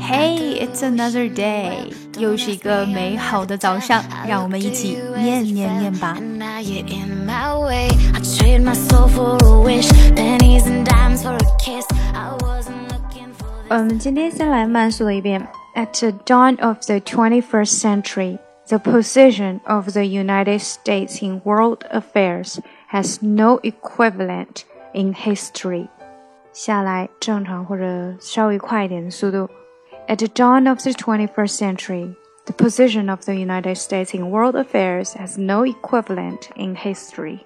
Hey, it's another day，又是一个美好的早上，让我们一起念念念吧。我们今天先来慢速的一遍。At the dawn of the 21st century, the position of the United States in world affairs has no equivalent in history. 下来正常或者稍微快一点的速度。 At the dawn of the 21st century, the position of the United States in world affairs has no equivalent in history.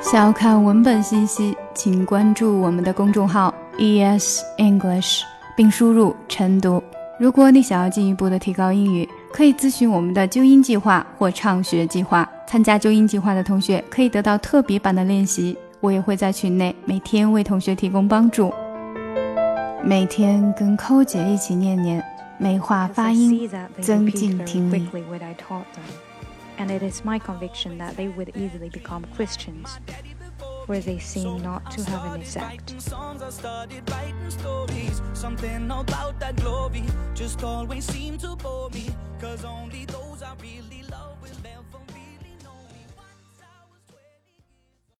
想要看文本信息，请关注我们的公众号 ES English，并输入晨读。如果你想要进一步的提高英语，可以咨询我们的纠音计划或畅学计划。参加纠音计划的同学可以得到特别版的练习， 我也会在群内每天为同学提供帮助。每天跟寇姐一起念念，美化发音，增进听力。And it is my conviction that they would easily become Christians, where they seem not to have an effect. Something about that glory just always seemed to bore me, cause only